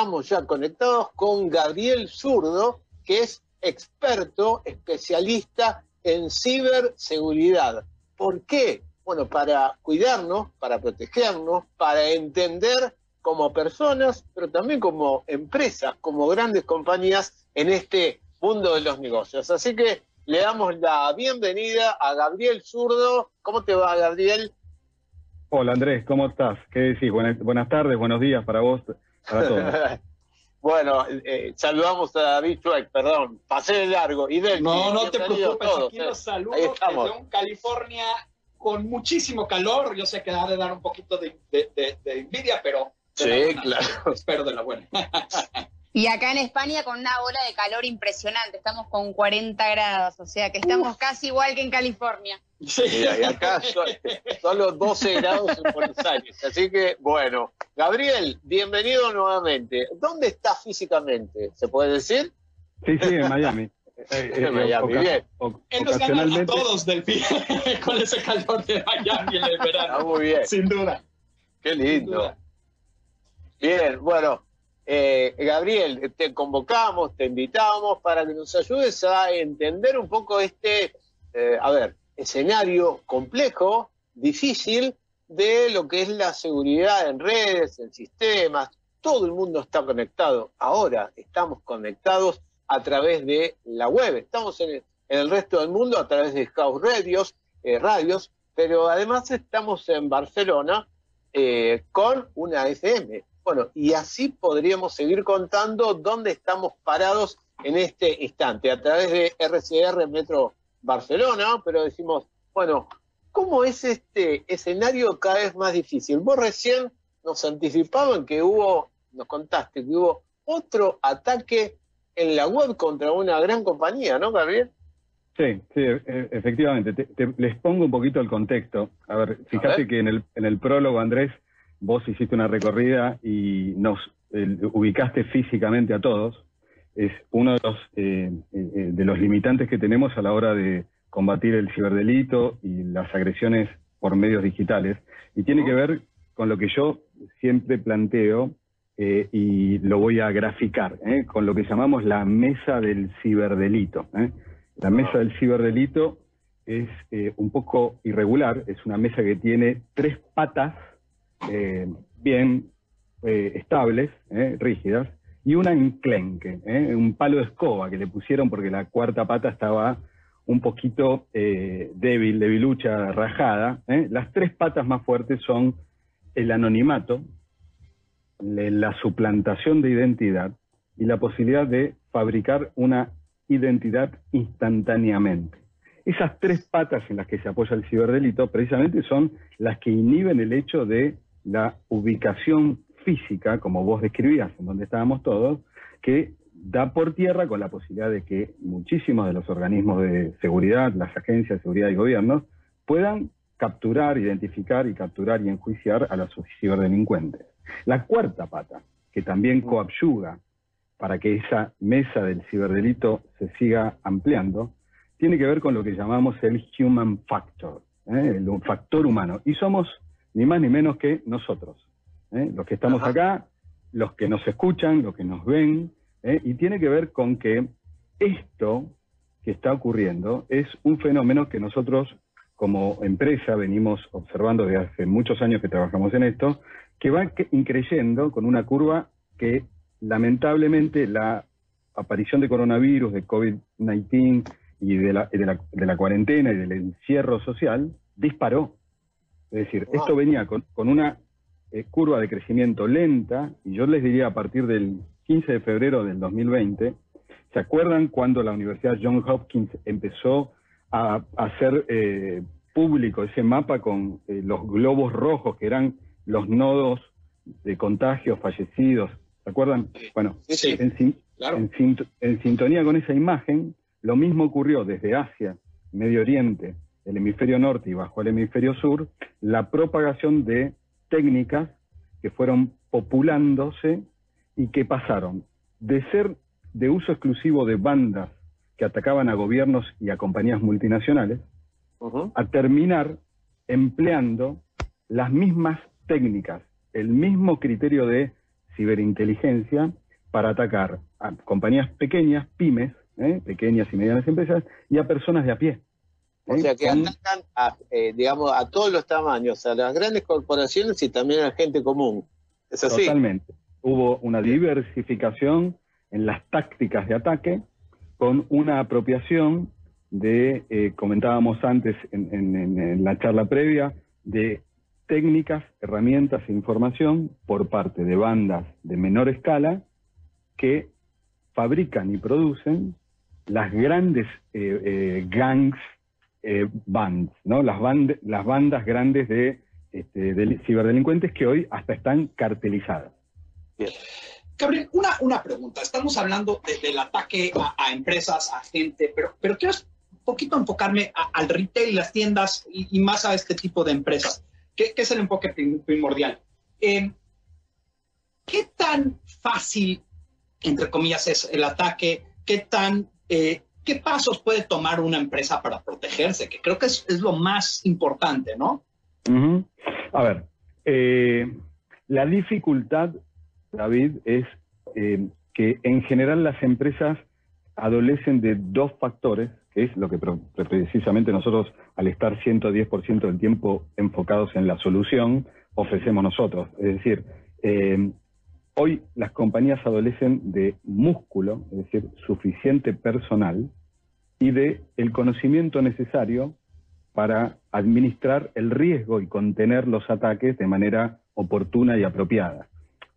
estamos ya conectados con Gabriel Zurdo, que es experto, especialista en ciberseguridad. ¿Por qué? Bueno, para cuidarnos, para protegernos, para entender como personas, pero también como empresas, como grandes compañías en este mundo de los negocios. Así que le damos la bienvenida a Gabriel Zurdo. ¿Cómo te va, Gabriel? Hola, Andrés, ¿cómo estás? ¿Qué decís? Buenas, tardes, buenos días para vos, para todos. bueno, eh, saludamos a David Chuek, perdón, pasé de largo. Y del no, no te preocupes, aquí los eh. saludo desde un California con muchísimo calor. Yo sé que ha de dar un poquito de, envidia, pero... Sí, claro. Espero de la buena. Y acá en España con una ola de calor impresionante, estamos con 40 grados, o sea que estamos casi igual que en California. Sí, y acá solo 12 grados en Buenos Aires. Así que, bueno, Gabriel, bienvenido nuevamente. ¿Dónde estás físicamente? ¿Se puede decir? Sí, sí, en Miami. Eh, en Miami, bien. Él nos gana a todos del pie con ese calor de Miami en el verano. Está muy bien. Sin duda. Qué lindo. Bien, bueno, eh, Gabriel, te convocamos, te invitamos para que nos ayudes a entender un poco este, eh, a ver, escenario complejo, difícil, de lo que es la seguridad en redes, en sistemas. Todo el mundo está conectado. Ahora estamos conectados a través de la web. Estamos en el, resto del mundo a través de Scout Radios, eh, radios, pero además estamos en Barcelona con una FM, bueno, y así podríamos seguir contando dónde estamos parados en este instante, a través de RCR Metro Barcelona, pero decimos, bueno, ¿cómo es este escenario cada vez más difícil? Vos recién nos anticipaban que hubo, nos contaste que hubo otro ataque en la web contra una gran compañía, ¿no, Gabriel? Sí, sí, e, efectivamente. les pongo un poquito el contexto. A ver, fíjate que en el, en el prólogo, Andrés, vos hiciste una recorrida y nos ubicaste físicamente a todos, es uno de los, eh, eh, de los limitantes que tenemos a la hora de combatir el ciberdelito y las agresiones por medios digitales. Y tiene que ver con lo que yo siempre planteo eh, y lo voy a graficar, con lo que llamamos la mesa del ciberdelito. La mesa del ciberdelito es un poco irregular, es una mesa que tiene tres patas eh, bien eh, estables, eh, rígidas, y una enclenque, un palo de escoba que le pusieron porque la cuarta pata estaba un poquito débil, debilucha, rajada. Las tres patas más fuertes son el anonimato, la suplantación de identidad y la posibilidad de fabricar una identidad instantáneamente. Esas tres patas en las que se apoya el ciberdelito precisamente son las que inhiben el hecho de la ubicación física, como vos describías, en donde estábamos todos, que da por tierra con la posibilidad de que muchísimos de los organismos de seguridad, las agencias de seguridad y gobiernos, puedan capturar, identificar y capturar y enjuiciar a los ciberdelincuentes. La cuarta pata, que también coadyuga para que esa mesa del ciberdelito se siga ampliando, tiene que ver con lo que llamamos el human factor, ¿eh? el factor humano. Y somos ni más ni menos que nosotros. ¿eh? Los que estamos acá, los que nos escuchan, los que nos ven, ¿eh? y tiene que ver con que esto que está ocurriendo es un fenómeno que nosotros como empresa venimos observando desde hace muchos años que trabajamos en esto, que va increyendo con una curva que lamentablemente la aparición de coronavirus, de COVID-19 y de la, de la cuarentena y del encierro social disparó. Es decir, esto venía con, una eh, curva de crecimiento lenta, y yo les diría a partir del 15 de febrero del 2020, ¿se acuerdan cuando la Universidad Johns Hopkins empezó a, hacer eh, público ese mapa con eh, los globos rojos que eran los nodos de contagios fallecidos? ¿Se acuerdan? Bueno, en sintonía con esa imagen, lo mismo ocurrió desde Asia, Medio Oriente, el hemisferio norte y bajo el hemisferio sur, la propagación de técnicas que fueron populándose y que pasaron de ser de uso exclusivo de bandas que atacaban a gobiernos y a compañías multinacionales, a terminar empleando las mismas técnicas, el mismo criterio de ciberinteligencia para atacar a compañías pequeñas, pymes, ¿eh? pequeñas y medianas empresas, y a personas de a pie. O sea que atacan a, eh, digamos, a todos los tamaños, a las grandes corporaciones y también a la gente común. ¿Es así? Totalmente. Hubo una diversificación en las tácticas de ataque con una apropiación de, eh, comentábamos antes en, la charla previa, de técnicas, herramientas e información por parte de bandas de menor escala que fabrican y producen las grandes eh, eh, gangs bands, ¿no? Las, bandas grandes de, este, ciberdelincuentes que hoy hasta están cartelizadas. Gabriel, una, una pregunta. Estamos hablando del ataque a, empresas, a gente, pero, pero quiero poquito enfocarme al retail, las tiendas y, más a este tipo de empresas, que, es el enfoque primordial. Em, ¿Qué tan fácil, entre comillas, es el ataque? ¿Qué tan, eh, qué pasos puede tomar una empresa para protegerse? Que creo que es, lo más importante, ¿no? A ver, eh, la dificultad, David, es eh, que en general las empresas adolecen de dos factores que es lo que precisamente nosotros, al estar 110% del tiempo enfocados en la solución, ofrecemos nosotros. Es decir, eh, hoy las compañías adolecen de músculo, es decir, suficiente personal, y de el conocimiento necesario para administrar el riesgo y contener los ataques de manera oportuna y apropiada.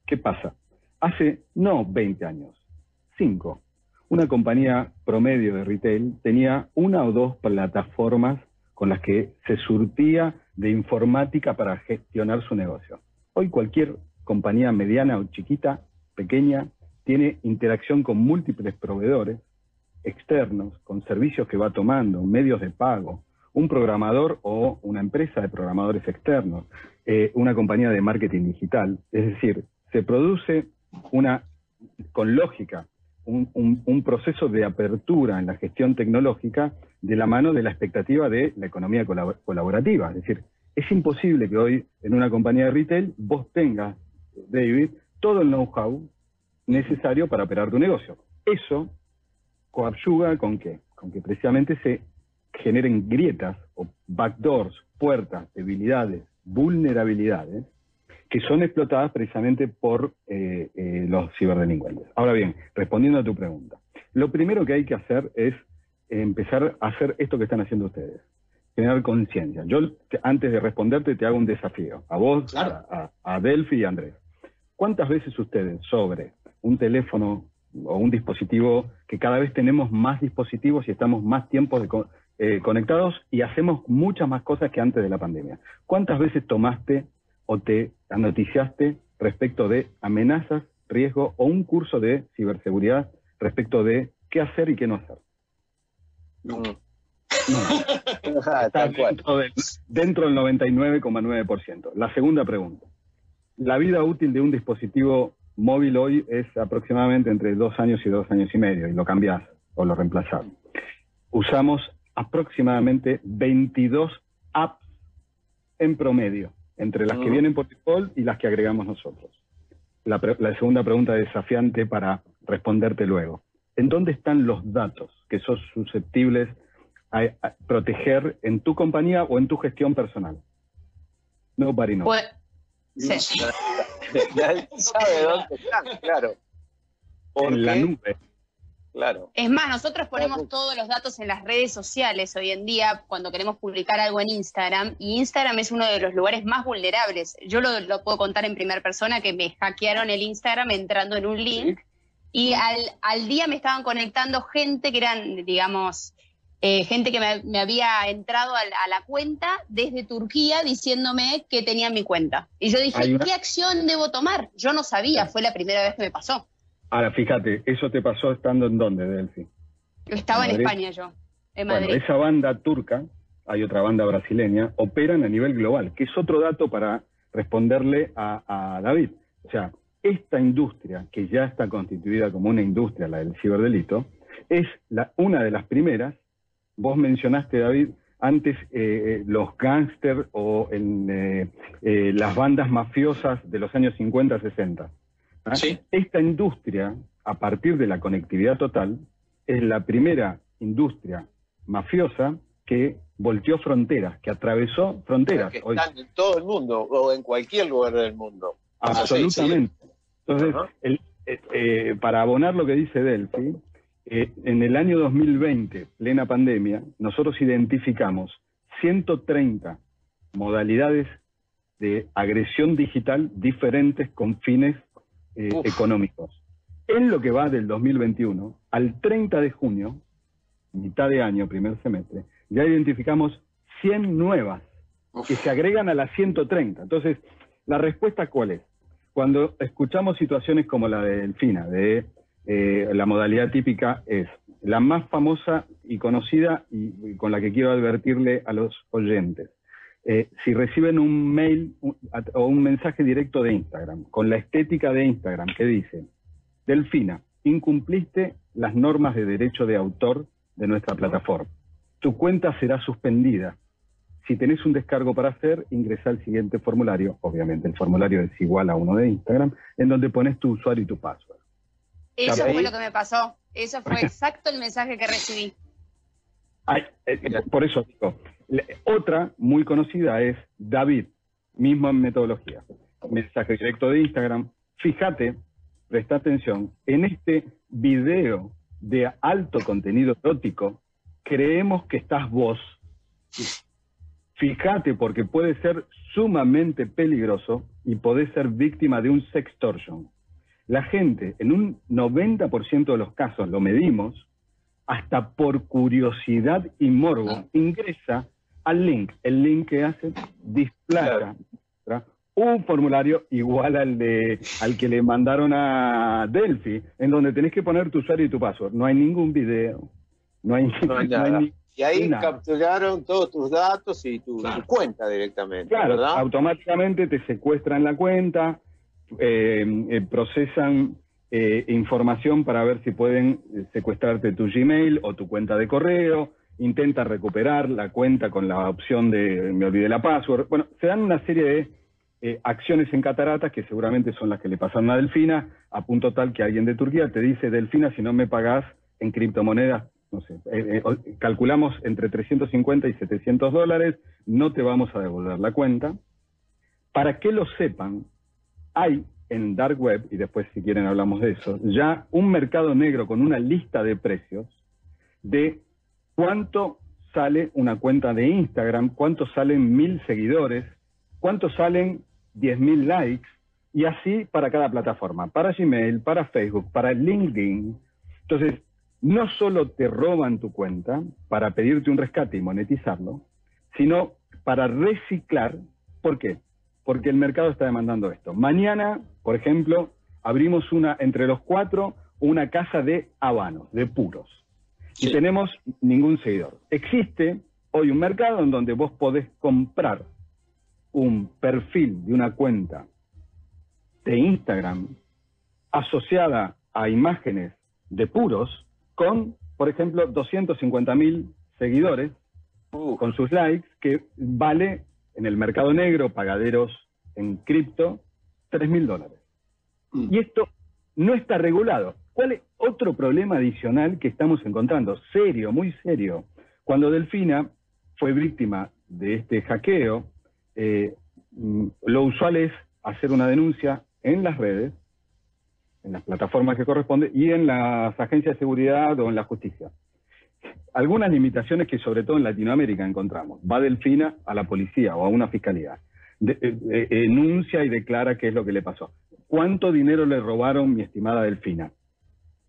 ¿Qué pasa? Hace no 20 años, 5, una compañía promedio de retail tenía una o dos plataformas con las que se surtía de informática para gestionar su negocio. Hoy cualquier compañía mediana o chiquita, pequeña, tiene interacción con múltiples proveedores externos, con servicios que va tomando, medios de pago, un programador o una empresa de programadores externos, eh, una compañía de marketing digital. Es decir, se produce una, con lógica, un, proceso de apertura en la gestión tecnológica de la mano de la expectativa de la economía colaborativa. Es decir, es imposible que hoy en una compañía de retail vos tengas, David, todo el know-how necesario para operar tu negocio. Eso coadyuva con qué? Con que precisamente se generen grietas o backdoors, puertas, debilidades, vulnerabilidades que son explotadas precisamente por eh, eh, los ciberdelincuentes. Ahora bien, respondiendo a tu pregunta, lo primero que hay que hacer es empezar a hacer esto que están haciendo ustedes, generar conciencia. Yo, antes de responderte, te hago un desafío, a vos, a, a, Delphi y a Andrés. ¿Cuántas veces ustedes sobre un teléfono o un dispositivo, que cada vez tenemos más dispositivos y estamos más tiempo eh, conectados y hacemos muchas más cosas que antes de la pandemia? ¿Cuántas veces tomaste o te noticiaste respecto de amenazas, riesgo o un curso de ciberseguridad respecto de qué hacer y qué no hacer. No. Está dentro, del, dentro del 99,9%. La segunda pregunta. La vida útil de un dispositivo móvil hoy es aproximadamente entre dos años y dos años y medio, y lo cambiás o lo reemplazás. Usamos aproximadamente 22 apps en promedio entre las que vienen por default y las que agregamos nosotros. La, segunda pregunta desafiante para responderte luego. ¿En dónde están los datos que sos susceptibles a, proteger en tu compañía o en tu gestión personal? No, Parino. Pues, sí. ya, sabe dónde están, claro. En la nube. Claro. Es más, nosotros ponemos todos los datos en las redes sociales hoy en día cuando queremos publicar algo en Instagram y Instagram es uno de los lugares más vulnerables. Yo lo, puedo contar en primera persona que me hackearon el Instagram entrando en un link y al, día me estaban conectando gente que eran, digamos, eh, gente que me, había entrado a, la cuenta desde Turquía diciéndome que tenía mi cuenta. Y yo dije, ¿qué acción debo tomar? Yo no sabía, fue la primera vez que me pasó. Ahora, fíjate, ¿eso te pasó estando en dónde, Delphi? Estaba en, España yo, en Madrid. Bueno, esa banda turca, hay otra banda brasileña, operan a nivel global, que es otro dato para responderle a, David. O sea, esta industria, que ya está constituida como una industria, la del ciberdelito, es la, una de las primeras. Vos mencionaste, David, antes eh, eh, los gángsters o en, eh, las bandas mafiosas de los años 50, 60 ¿Ah? Esta industria, a partir de la conectividad total, es la primera industria mafiosa que volteó fronteras, que atravesó fronteras. Que están en todo el mundo o en cualquier lugar del mundo. Absolutamente. Entonces, eh, eh, para abonar lo que dice Delphi, eh, en el año 2020, plena pandemia, nosotros identificamos 130 modalidades de agresión digital diferentes con fines económicos. En lo que va del 2021 al 30 de junio, mitad de año, primer semestre, ya identificamos 100 nuevas que se agregan a las 130. Entonces, ¿la respuesta cuál es? Cuando escuchamos situaciones como la de Delfina, de eh, la modalidad típica es la más famosa y conocida y, con la que quiero advertirle a los oyentes. Eh, si reciben un mail o un mensaje directo de Instagram con la estética de Instagram que dice, Delfina, incumpliste las normas de derecho de autor de nuestra plataforma tu cuenta será suspendida. Si tenés un descargo para hacer, ingresa al siguiente formulario. Obviamente el formulario es igual a uno de Instagram, en donde pones tu usuario y tu password. Eso fue lo que me pasó. Eso fue exacto el mensaje que recibí. Eh, por eso digo. Otra muy conocida es David, mismo en metodología. Mensaje directo de Instagram. Fíjate, presta atención, en este video de alto contenido erótico creemos que estás vos. Fíjate porque puede ser sumamente peligroso y podés ser víctima de un sextortion. La gente, en un 90% de los casos, lo medimos, hasta por curiosidad y morbo, ah. ingresa al link. El link que hace displaza un formulario igual al de al que le mandaron a Delphi, en donde tenés que poner tu usuario y tu password. No hay ningún video, no hay, nada. y ahí capturaron todos tus datos y tu, cuenta directamente. Claro, automáticamente te secuestran la cuenta, eh, eh, procesan eh, información para ver si pueden secuestrarte tu Gmail o tu cuenta de correo, intenta recuperar la cuenta con la opción de me olvidé la password. Bueno, se dan una serie de acciones en cataratas que seguramente son las que le pasaron a Delfina, a punto tal que alguien de Turquía te dice, Delfina, si no me pagás en criptomonedas no sé, eh, eh, calculamos entre 350 y 700 dólares, no te vamos a devolver la cuenta. Para que lo sepan, hay en Dark Web, y después si quieren hablamos de eso, ya un mercado negro con una lista de precios de cuánto sale una cuenta de Instagram, cuánto salen mil seguidores, cuánto salen 10.000 likes, y así para cada plataforma, para Gmail, para Facebook, para LinkedIn. Entonces, no solo te roban tu cuenta para pedirte un rescate y monetizarlo, sino para reciclar. ¿Por qué? Porque el mercado está demandando esto. Mañana, por ejemplo, abrimos una entre los cuatro una casa de habanos, de puros. Y tenemos ningún seguidor. Existe hoy un mercado en donde vos podés comprar un perfil de una cuenta de Instagram asociada a imágenes de puros con, por ejemplo, 250 mil seguidores, uh. con sus likes, que vale en el mercado negro, pagaderos en cripto, 3 mil dólares. Mm. Y esto no está regulado. ¿Cuál es otro problema adicional que estamos encontrando? Serio, muy serio. Cuando Delfina fue víctima de este hackeo, eh, mm, lo usual es hacer una denuncia en las redes en las plataformas que corresponde y en las agencias de seguridad o en la justicia. Algunas limitaciones que sobre todo en Latinoamérica encontramos. Va Delfina a la policía o a una fiscalía. Eh, eh, enuncia y declara qué es lo que le pasó. ¿Cuánto dinero le robaron mi estimada Delfina?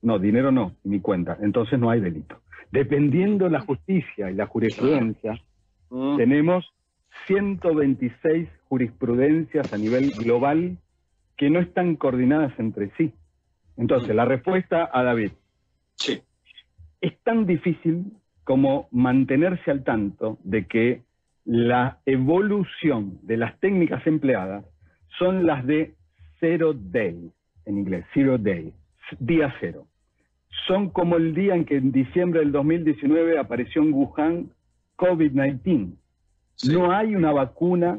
No, dinero no, mi cuenta. Entonces no hay delito. Dependiendo la justicia y la jurisprudencia, mm. tenemos 126 jurisprudencias a nivel global que no están coordinadas entre sí. Entonces, la respuesta a David. Sí. Es tan difícil como mantenerse al tanto de que la evolución de las técnicas empleadas son las de zero day, en inglés, zero day, día cero. Son como el día en que en diciembre del 2019 apareció en Wuhan COVID-19. No hay una vacuna,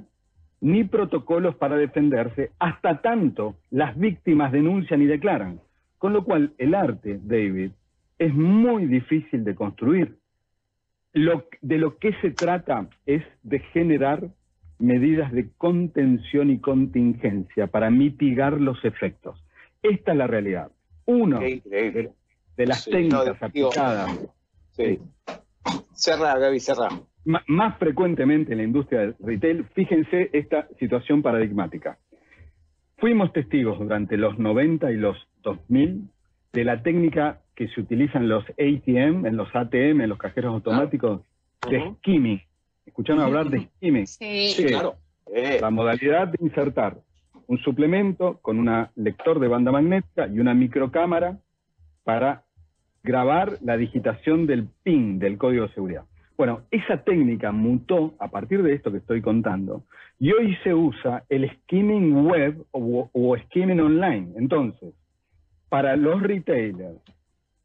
ni protocolos para defenderse, hasta tanto las víctimas denuncian y declaran. Con lo cual, el arte, David, es muy difícil de construir. Lo, de lo que se trata es de generar medidas de contención y contingencia para mitigar los efectos. Esta es la realidad. Uno de, las técnicas aplicadas. Sí. Cerra, Gaby, cerra. más frecuentemente en la industria del retail, fíjense esta situación paradigmática. Fuimos testigos durante los 90 y los 2000 de la técnica que se utiliza en los ATM, en los ATM, en los cajeros automáticos, de skimming. ¿Escucharon hablar de skimming? Sí, claro. La modalidad de insertar un suplemento con un lector de banda magnética y una microcámara para grabar la digitación del PIN, del código de seguridad. Bueno, esa técnica mutó a partir de esto que estoy contando y hoy se usa el skimming web o, o skimming online. Entonces, para los retailers,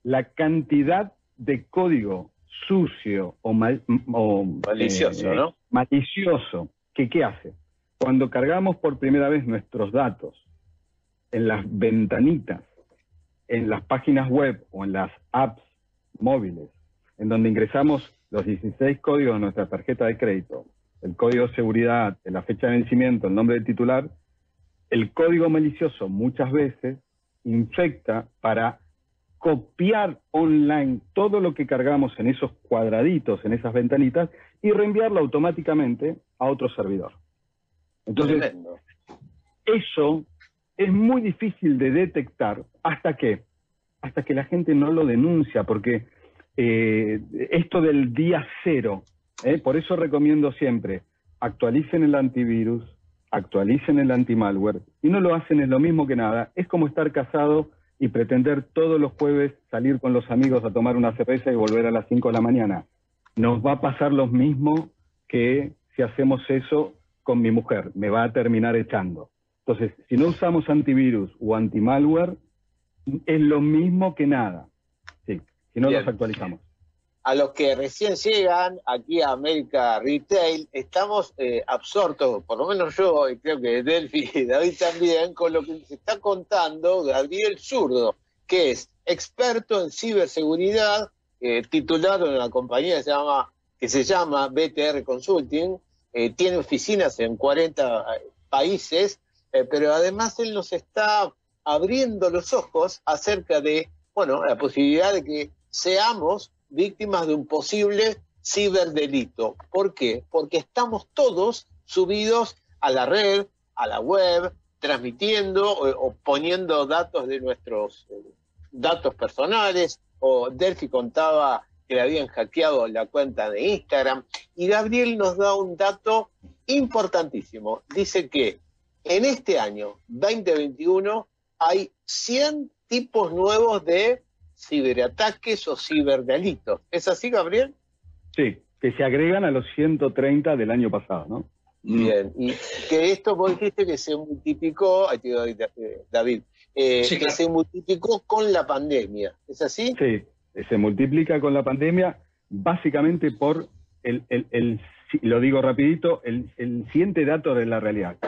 la cantidad de código sucio o, malicioso, eh, ¿no? malicioso, que qué hace? Cuando cargamos por primera vez nuestros datos en las ventanitas, en las páginas web o en las apps móviles, en donde ingresamos los 16 códigos de nuestra tarjeta de crédito, el código de seguridad, la fecha de vencimiento, el nombre del titular, el código malicioso muchas veces infecta para copiar online todo lo que cargamos en esos cuadraditos, en esas ventanitas, y reenviarlo automáticamente a otro servidor. Entonces, eso es muy difícil de detectar hasta que, hasta que la gente no lo denuncia, porque eh, esto del día cero, eh, por eso recomiendo siempre, actualicen el antivirus, actualicen el antimalware, y no lo hacen es lo mismo que nada, es como estar casado y pretender todos los jueves salir con los amigos a tomar una cerveza y volver a las 5 de la mañana. Nos va a pasar lo mismo que si hacemos eso con mi mujer, me va a terminar echando. Entonces, si no usamos antivirus o antimalware, es lo mismo que nada. Sí, si no los actualizamos a los que recién llegan aquí a América Retail, estamos eh, absortos, por lo menos yo, y creo que Delphi y David también, con lo que se está contando Gabriel Zurdo, que es experto en ciberseguridad, eh, titulado en la compañía que se llama, que se llama BTR Consulting, eh, tiene oficinas en 40 países, pero además él nos está abriendo los ojos acerca de, bueno, la posibilidad de que seamos víctimas de un posible ciberdelito. ¿Por qué? Porque estamos todos subidos a la red, a la web, transmitiendo o, poniendo datos de nuestros eh, datos personales, o Delphi contaba que le habían hackeado la cuenta de Instagram, y Gabriel nos da un dato importantísimo. Dice que en este año 2021 hay 100 tipos nuevos de ciberataques o ciberdelitos. ¿Es así, Gabriel? Sí, que se agregan a los 130 del año pasado, ¿no? Bien, y que esto vos dijiste que se multiplicó, David, eh, que se multiplicó con la pandemia, ¿es así? Sí, se multiplica con la pandemia básicamente por el, el, lo digo rapidito, el, el siguiente dato de la realidad.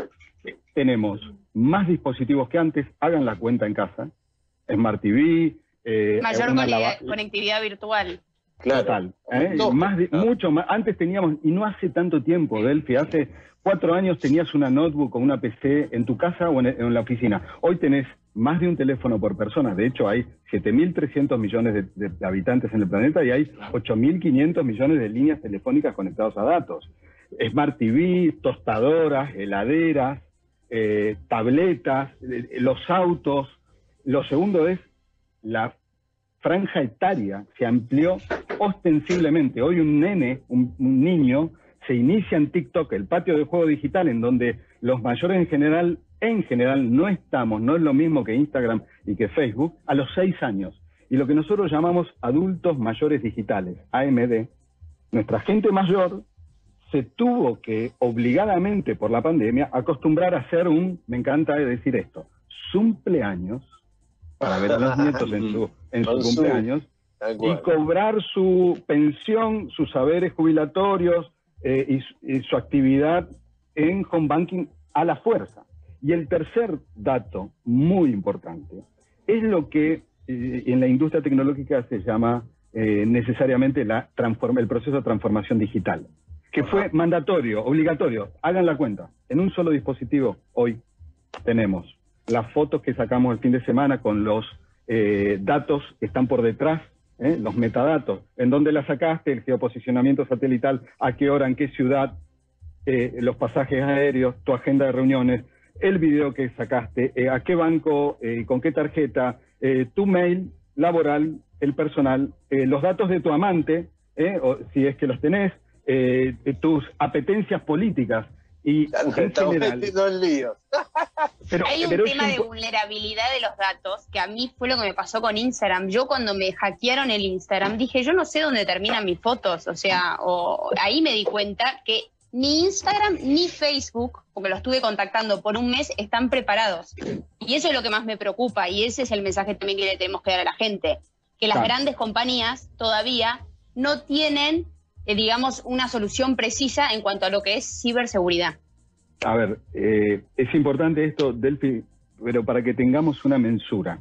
Tenemos más dispositivos que antes, hagan la cuenta en casa, Smart TV, eh, Mayor conectividad virtual. Claro. ¿eh? más mucho más. Antes teníamos, y no hace tanto tiempo, Delphi, hace cuatro años tenías una notebook o una PC en tu casa o en, la oficina. Hoy tenés más de un teléfono por persona. De hecho, hay 7.300 millones de, habitantes en el planeta y hay 8.500 millones de líneas telefónicas conectadas a datos. Smart TV, tostadoras, heladeras, eh, tabletas, los autos. Lo segundo es la franja etaria se amplió ostensiblemente. Hoy un nene, un, niño, se inicia en TikTok, el patio de juego digital, en donde los mayores en general, en general, no estamos, no es lo mismo que Instagram y que Facebook, a los seis años. Y lo que nosotros llamamos adultos mayores digitales, AMD, nuestra gente mayor se tuvo que, obligadamente por la pandemia, acostumbrar a hacer un, me encanta decir esto, cumpleaños para ver a los nietos en su, en su cumpleaños y cobrar su pensión, sus saberes jubilatorios eh, y, su actividad en home banking a la fuerza. Y el tercer dato muy importante es lo que eh, en la industria tecnológica se llama eh, necesariamente la el proceso de transformación digital, que fue mandatorio, obligatorio. Hagan la cuenta. En un solo dispositivo hoy tenemos las fotos que sacamos el fin de semana con los eh, datos que están por detrás, los metadatos, en dónde la sacaste, el geoposicionamiento satelital, a qué hora, en qué ciudad, los pasajes aéreos, tu agenda de reuniones, el video que sacaste, a qué banco, con qué tarjeta, eh, tu mail laboral, el personal, eh, los datos de tu amante, eh, o, si es que los tenés, tus apetencias políticas y en general. pero, Hay un tema de vulnerabilidad de los datos que a mí fue lo que me pasó con Instagram. Yo cuando me hackearon el Instagram dije, yo no sé dónde terminan mis fotos, o sea, o, ahí me di cuenta que ni Instagram ni Facebook, porque los estuve contactando por un mes, están preparados. Y eso es lo que más me preocupa y ese es el mensaje también que le tenemos que dar a la gente, que las grandes compañías todavía no tienen, eh, digamos, una solución precisa en cuanto a lo que es ciberseguridad. A ver, eh, es importante esto, Delphi, pero para que tengamos una mensura.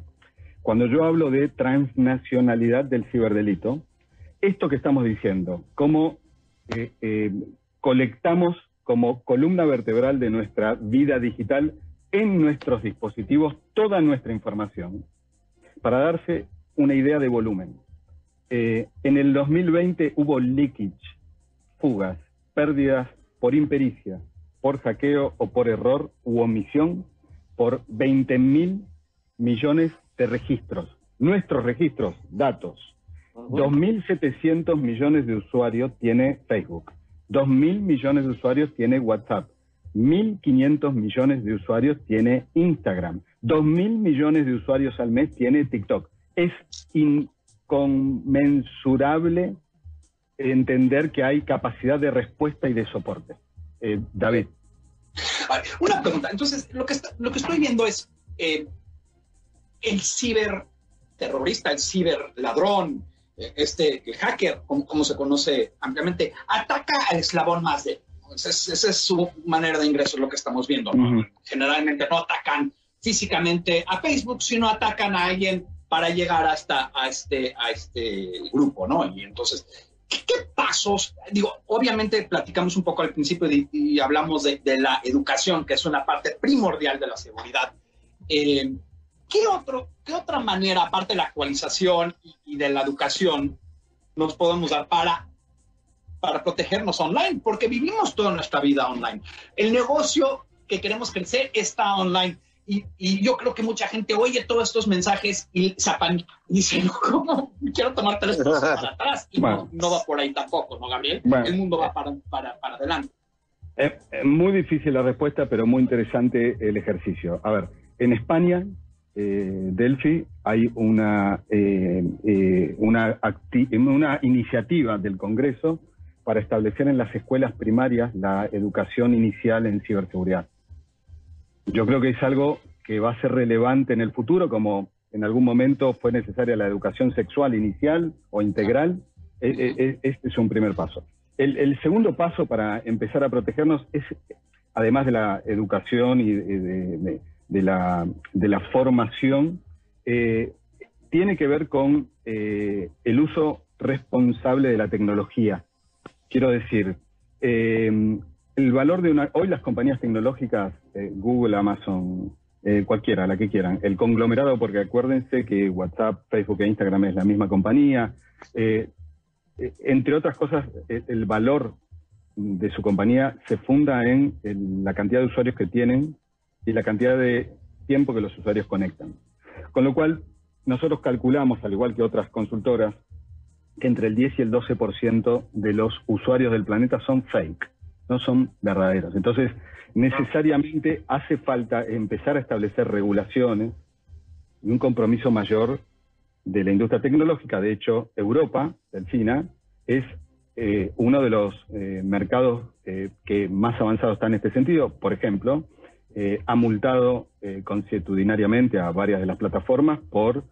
Cuando yo hablo de transnacionalidad del ciberdelito, esto que estamos diciendo, cómo eh, colectamos como columna vertebral de nuestra vida digital en nuestros dispositivos toda nuestra información. Para darse una idea de volumen, eh, en el 2020 hubo leakage, fugas, pérdidas por impericia, por hackeo o por error u omisión por 20 mil millones de registros. Nuestros registros, datos. 2.700 millones de usuarios tiene Facebook. 2.000 millones de usuarios tiene WhatsApp. 1.500 millones de usuarios tiene Instagram. 2.000 millones de usuarios al mes tiene TikTok. Es inconmensurable entender que hay capacidad de respuesta y de soporte. Eh, David. Una pregunta. Entonces, lo que, lo que estoy viendo es eh, el ciberterrorista, el ciberladrón, este hacker, como, se conoce ampliamente, ataca al eslabón más de esa es su manera de ingreso, lo que estamos viendo. Generalmente no atacan físicamente a Facebook, sino atacan a alguien para llegar hasta a este, a este grupo, ¿no? Y entonces, ¿qué, pasos? Digo, obviamente platicamos un poco al principio y, hablamos de, la educación, que es una parte primordial de la seguridad. Eh, ¿qué, otro, ¿qué otra manera, aparte de la actualización y, de la educación, nos podemos dar para, para protegernos online? Porque vivimos toda nuestra vida online. El negocio que queremos crecer está online. Y, y, yo creo que mucha gente oye todos estos mensajes y se apanica y dice, ¿cómo? Quiero tomar tres pasos para atrás. Y no, va por ahí tampoco, ¿no, Gabriel? El mundo va para, para, para adelante. Es muy difícil la respuesta, pero muy interesante el ejercicio. A ver, en España eh, Delphi hay una, eh, eh, una, una iniciativa del Congreso para establecer en las escuelas primarias la educación inicial en ciberseguridad. Yo creo que es algo que va a ser relevante en el futuro, como en algún momento fue necesaria la educación sexual inicial o integral. E, e, e, este es un primer paso. El, segundo paso para empezar a protegernos es, además de la educación y de la, de la formación eh, tiene que ver con eh, el uso responsable de la tecnología. Quiero decir, eh, el valor de una... Hoy las compañías tecnológicas, Google, Amazon, cualquiera, la que quieran, el conglomerado, porque acuérdense que WhatsApp, Facebook e Instagram es la misma compañía, entre otras cosas, el valor de su compañía se funda en la cantidad de usuarios que tienen y la cantidad de tiempo que los usuarios conectan. Con lo cual, nosotros calculamos, al igual que otras consultoras, que entre el 10 y el 12% de los usuarios del planeta son fake, no son verdaderos. Entonces, necesariamente hace falta empezar a establecer regulaciones y un compromiso mayor de la industria tecnológica. De hecho, Europa, China, es eh, uno de los eh, mercados eh, que más avanzados está en este sentido. Por ejemplo, eh, ha multado eh, consuetudinariamente a varias de las plataformas por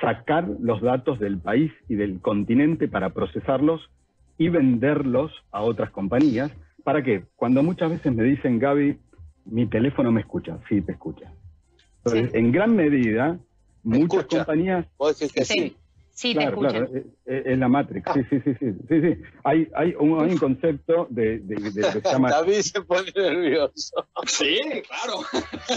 sacar los datos del país y del continente para procesarlos y venderlos a otras compañías, ¿Para qué? Cuando muchas veces me dicen, Gaby, mi teléfono me escucha, sí, te escucha. Entonces, en gran medida, muchas compañías... que sí. Sí, te escuchan. Claro, es, la Matrix, sí, sí, sí, sí, sí, sí. Hay, hay, un, hay un concepto de, de, de, que se llama... David se pone nervioso. Sí, claro.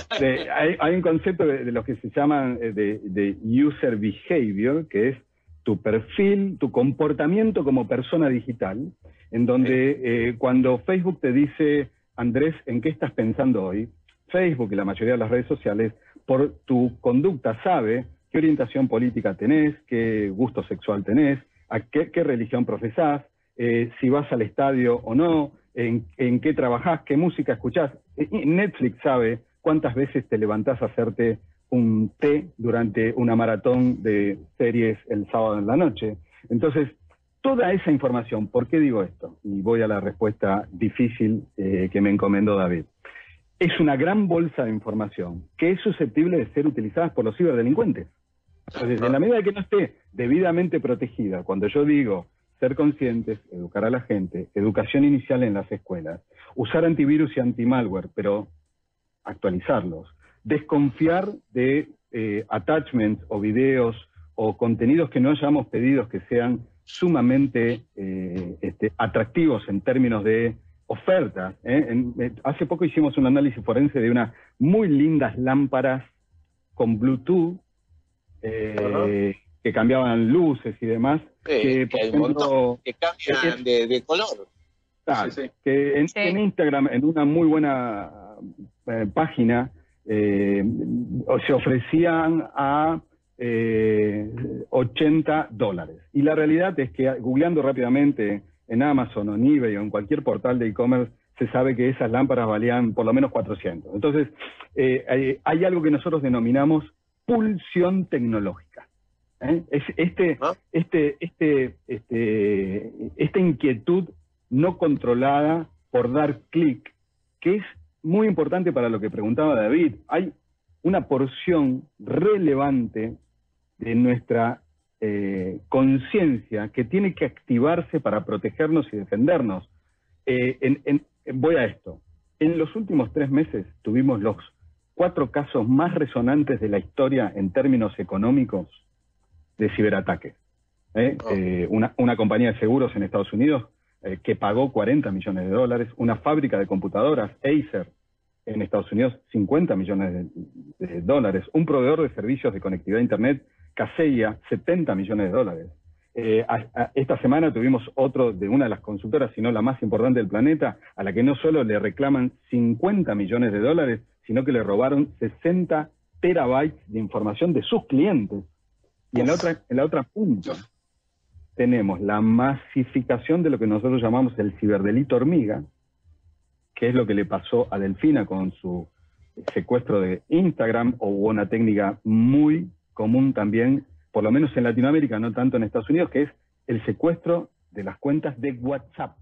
hay, hay, un concepto de, lo que se llaman de, de user behavior, que es tu perfil, tu comportamiento como persona digital, en donde eh, cuando Facebook te dice, Andrés, ¿en qué estás pensando hoy? Facebook y la mayoría de las redes sociales, por tu conducta sabe qué orientación política tenés, qué gusto sexual tenés, a qué, religión profesás, eh, si vas al estadio o no, en, qué trabajás, qué música escuchás. Netflix sabe cuántas veces te levantás a hacerte un té durante una maratón de series el sábado en la noche. Entonces, toda esa información, ¿por qué digo esto? Y voy a la respuesta difícil eh, que me encomendó David. Es una gran bolsa de información que es susceptible de ser utilizada por los ciberdelincuentes. Entonces, en la medida que no esté debidamente protegida, cuando yo digo ser conscientes, educar a la gente, educación inicial en las escuelas, usar antivirus y antimalware, pero actualizarlos, desconfiar de eh, attachments o videos o contenidos que no hayamos pedido que sean sumamente eh, este, atractivos en términos de oferta. ¿eh? hace poco hicimos un análisis forense de unas muy lindas lámparas con Bluetooth eh, que cambiaban luces y demás. que, cambian de, color. que en, Instagram, en una muy buena eh, página, eh, se ofrecían a 80 dólares. Y la realidad es que googleando rápidamente en Amazon o en eBay o en cualquier portal de e-commerce, se sabe que esas lámparas valían por lo menos 400. Entonces, hay algo que nosotros denominamos pulsión tecnológica. ¿eh? Es este, ah. este, este, este, esta inquietud no controlada por dar clic, que es muy importante para lo que preguntaba David. Hay una porción relevante de nuestra eh, conciencia que tiene que activarse para protegernos y defendernos. Eh, voy a esto. En los últimos tres meses tuvimos los cuatro casos más resonantes de la historia en términos económicos de ciberataques. ¿eh? Oh. Una, compañía de seguros en Estados Unidos eh, que pagó 40 millones de dólares, una fábrica de computadoras, Acer, en Estados Unidos, 50 millones de, dólares, un proveedor de servicios de conectividad a Internet, Kaseya, 70 millones de dólares. esta semana tuvimos otro de una de las consultoras, sino la más importante del planeta, a la que no solo le reclaman 50 millones de dólares, sino que le robaron 60 terabytes de información de sus clientes. Y en la otra, en la otra punta tenemos la masificación de lo que nosotros llamamos el ciberdelito hormiga, que es lo que le pasó a Delfina con su secuestro de Instagram, o una técnica muy común también, por lo menos en Latinoamérica, no tanto en Estados Unidos, que es el secuestro de las cuentas de WhatsApp.